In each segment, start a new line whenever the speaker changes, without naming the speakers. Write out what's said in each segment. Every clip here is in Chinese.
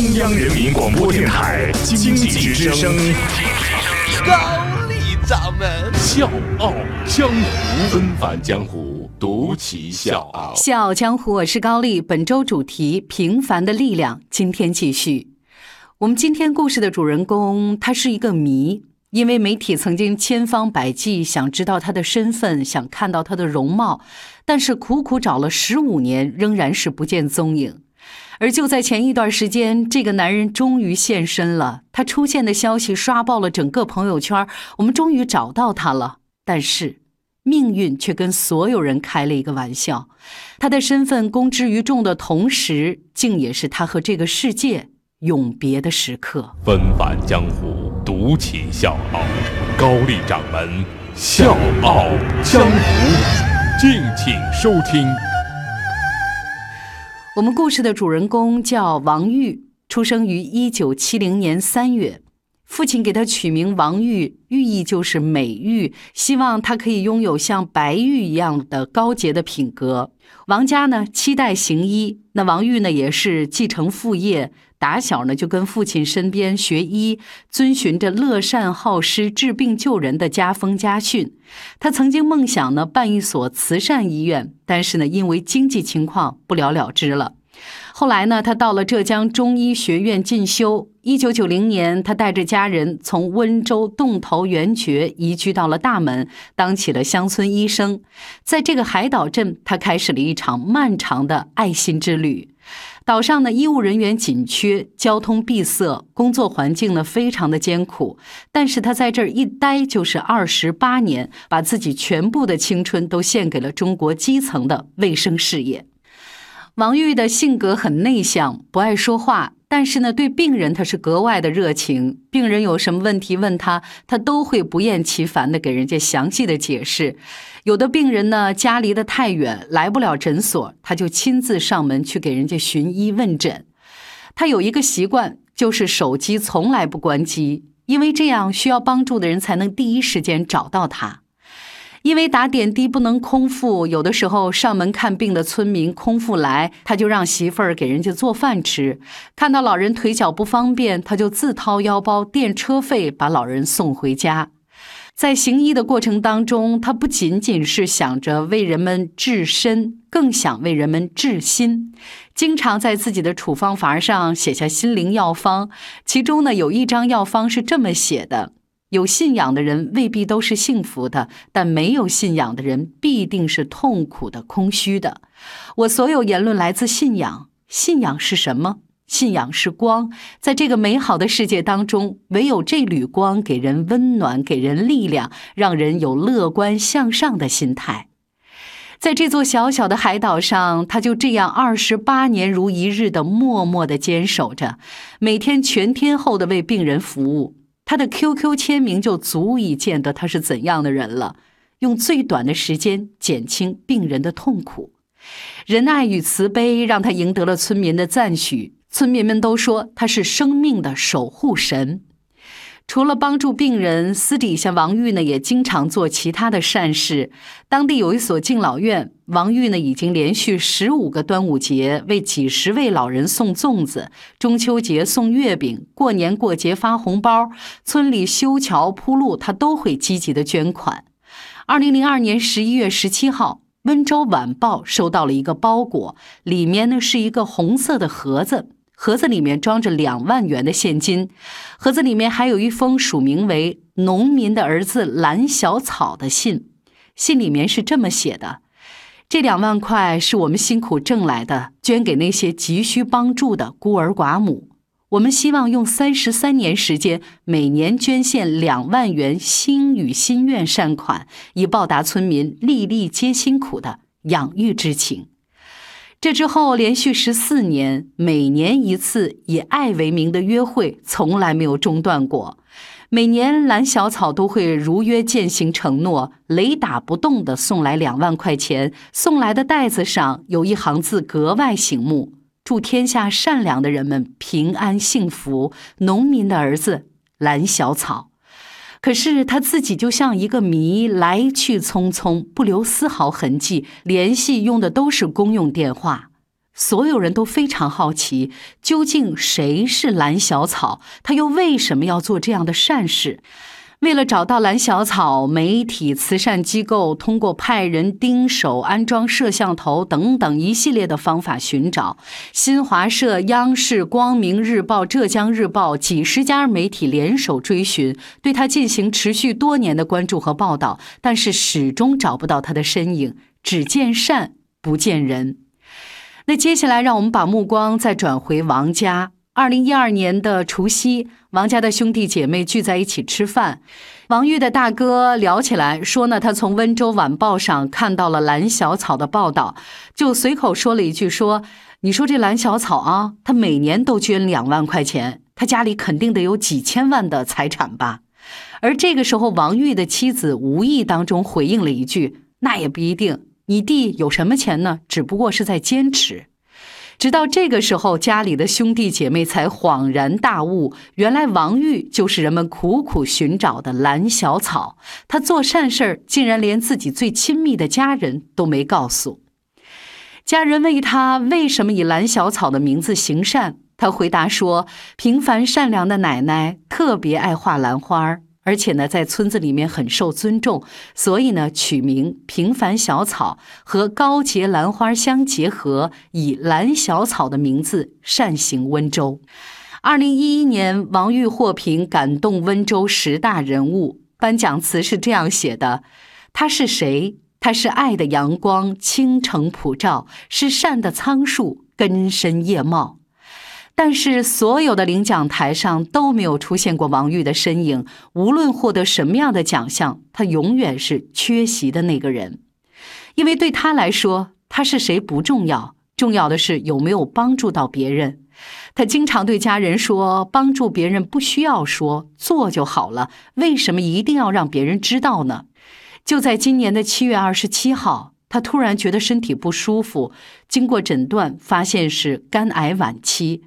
中央人民广播电台经济之声，
高丽掌门
笑傲江湖，纷返江湖，独骑笑傲。
笑傲江湖，我是高丽。本周主题：平凡的力量。今天继续。我们今天故事的主人公，他是一个谜，因为媒体曾经千方百计想知道他的身份，想看到他的容貌，但是苦苦找了十五年，仍然是不见踪影。而就在前一段时间，这个男人终于现身了。他出现的消息刷爆了整个朋友圈。我们终于找到他了，但是命运却跟所有人开了一个玩笑。他的身份公之于众的同时，竟也是他和这个世界永别的时刻。
纷繁江湖，独起笑傲。高丽掌门笑傲江湖，敬请收听。
我们故事的主人公叫王玉，出生于一九七零年三月，父亲给他取名王玉，寓意就是美玉，希望他可以拥有像白玉一样的高洁的品格。王家呢七代行医，那王玉呢也是继承父业，打小呢就跟父亲身边学医，遵循着乐善好施、治病救人的家风家训。他曾经梦想呢办一所慈善医院，但是呢因为经济情况不了了之了。后来呢，他到了浙江中医学院进修。一九九零年，他带着家人从温州洞头圆觉移居到了大门，当起了乡村医生。在这个海岛镇，他开始了一场漫长的爱心之旅。岛上的医务人员紧缺，交通闭塞，工作环境呢非常的艰苦。但是他在这儿一待就是二十八年，把自己全部的青春都献给了中国基层的卫生事业。王玉的性格很内向，不爱说话，但是呢，对病人他是格外的热情。病人有什么问题问他，他都会不厌其烦的给人家详细的解释。有的病人呢，家离得太远，来不了诊所，他就亲自上门去给人家寻医问诊。他有一个习惯，就是手机从来不关机，因为这样需要帮助的人才能第一时间找到他。因为打点滴不能空腹，有的时候上门看病的村民空腹来，他就让媳妇儿给人家做饭吃。看到老人腿脚不方便，他就自掏腰包垫车费把老人送回家。在行医的过程当中，他不仅仅是想着为人们治身，更想为人们治心。经常在自己的处方阀上写下心灵药方，其中呢有一张药方是这么写的。有信仰的人未必都是幸福的，但没有信仰的人必定是痛苦的、空虚的。我所有言论来自信仰。信仰是什么？信仰是光，在这个美好的世界当中，唯有这缕光给人温暖，给人力量，让人有乐观向上的心态。在这座小小的海岛上，他就这样二十八年如一日的默默的坚守着，每天全天候的为病人服务。他的 QQ 签名就足以见得他是怎样的人了。用最短的时间减轻病人的痛苦，仁爱与慈悲让他赢得了村民的赞许。村民们都说他是生命的守护神。除了帮助病人，私底下王玉呢也经常做其他的善事。当地有一所敬老院，王玉呢已经连续十五个端午节为几十位老人送粽子，中秋节送月饼，过年过节发红包，村里修桥铺路，他都会积极的捐款。二零零二年十一月十七号，温州晚报收到了一个包裹，里面呢是一个红色的盒子。盒子里面装着两万元的现金，盒子里面还有一封署名为“农民的儿子蓝小草”的信。信里面是这么写的：“这两万块是我们辛苦挣来的，捐给那些急需帮助的孤儿寡母。我们希望用三十三年时间，每年捐献两万元心与心愿善款，以报答村民粒粒皆辛苦的养育之情。”这之后，连续十四年，每年一次以爱为名的约会从来没有中断过。每年，蓝小草都会如约践行承诺，雷打不动地送来两万块钱。送来的袋子上有一行字格外醒目：“祝天下善良的人们平安幸福。”农民的儿子蓝小草。可是他自己就像一个谜，来去匆匆，不留丝毫痕迹。联系用的都是公用电话，所有人都非常好奇，究竟谁是蓝小草？他又为什么要做这样的善事？为了找到蓝小草，媒体、慈善机构通过派人盯守、安装摄像头等等一系列的方法寻找。新华社、央视、光明日报、浙江日报几十家媒体联手追寻，对他进行持续多年的关注和报道，但是始终找不到他的身影，只见善不见人。那接下来，让我们把目光再转回王家。二零一二年的除夕，王家的兄弟姐妹聚在一起吃饭。王玉的大哥聊起来说呢，他从温州晚报上看到了蓝小草的报道，就随口说了一句：“说你说这蓝小草啊，他每年都捐两万块钱，他家里肯定得有几千万的财产吧？”而这个时候，王玉的妻子无意当中回应了一句：“那也不一定，你弟有什么钱呢？只不过是在坚持。”直到这个时候，家里的兄弟姐妹才恍然大悟，原来王玉就是人们苦苦寻找的蓝小草。他做善事儿，竟然连自己最亲密的家人都没告诉。家人问他为什么以蓝小草的名字行善，他回答说：“平凡善良的奶奶特别爱画兰花儿。”而且呢，在村子里面很受尊重，所以呢，取名“平凡小草”和高洁兰花相结合，以蓝小草的名字善行温州。二零一一年，王玉获评感动温州十大人物，颁奖词是这样写的：“他是谁？他是爱的阳光，倾城普照，是善的苍树，根深叶茂。”但是所有的领奖台上都没有出现过王玉的身影。无论获得什么样的奖项，他永远是缺席的那个人，因为对他来说，他是谁不重要，重要的是有没有帮助到别人。他经常对家人说：“帮助别人不需要说，做就好了。为什么一定要让别人知道呢？”就在今年的七月二十七号，他突然觉得身体不舒服，经过诊断，发现是肝癌晚期。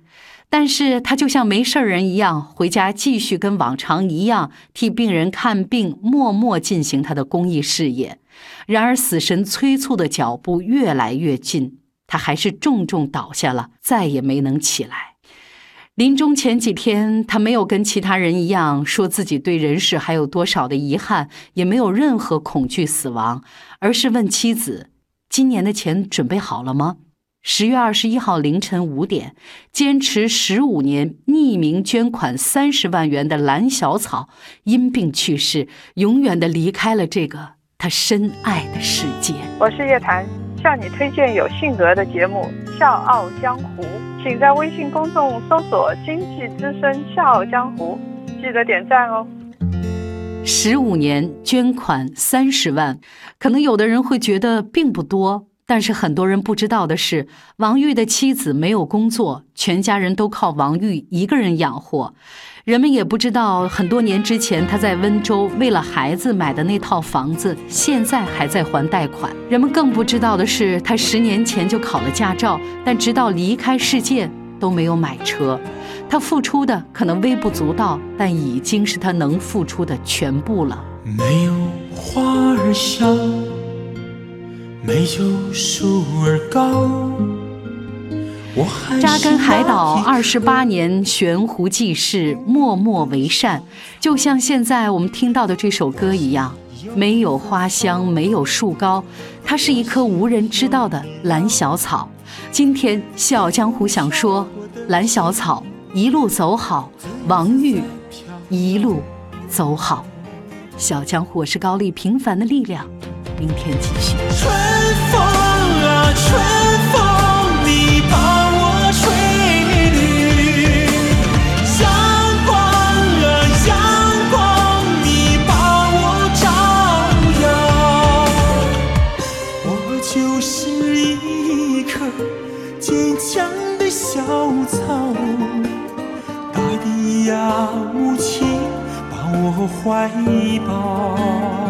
但是他就像没事人一样，回家继续跟往常一样替病人看病，默默进行他的公益事业。然而死神催促的脚步越来越近，他还是重重倒下了，再也没能起来。临终前几天，他没有跟其他人一样说自己对人世还有多少的遗憾，也没有任何恐惧死亡，而是问妻子：“今年的钱准备好了吗？”十月二十一号凌晨五点，坚持十五年、匿名捐款三十万元的蓝小草因病去世，永远的离开了这个他深爱的世界。
我是叶檀，向你推荐有性格的节目《笑傲江湖》，请在微信公众搜索“经济之声笑傲江湖”，记得点赞哦。
十五年捐款三十万，可能有的人会觉得并不多。但是很多人不知道的是，王玉的妻子没有工作，全家人都靠王玉一个人养活。人们也不知道，很多年之前他在温州为了孩子买的那套房子，现在还在还贷款。人们更不知道的是，他十年前就考了驾照，但直到离开世界都没有买车。他付出的可能微不足道，但已经是他能付出的全部了。
没有花儿香。没有树儿高。
扎根海岛二十八年，悬壶济世，默默为善，就像现在我们听到的这首歌一样。没有花香，没有树高，它是一棵无人知道的蓝小草。今天《笑傲江湖》想说，蓝小草一路走好，王玉一路走好。《笑傲江湖》，我是高丽，平凡的力量。明天继续。
春风啊，春风，你把我吹绿；阳光啊，阳光，你把我照耀。我就是一棵坚强的小草，大地呀，无情把我怀抱。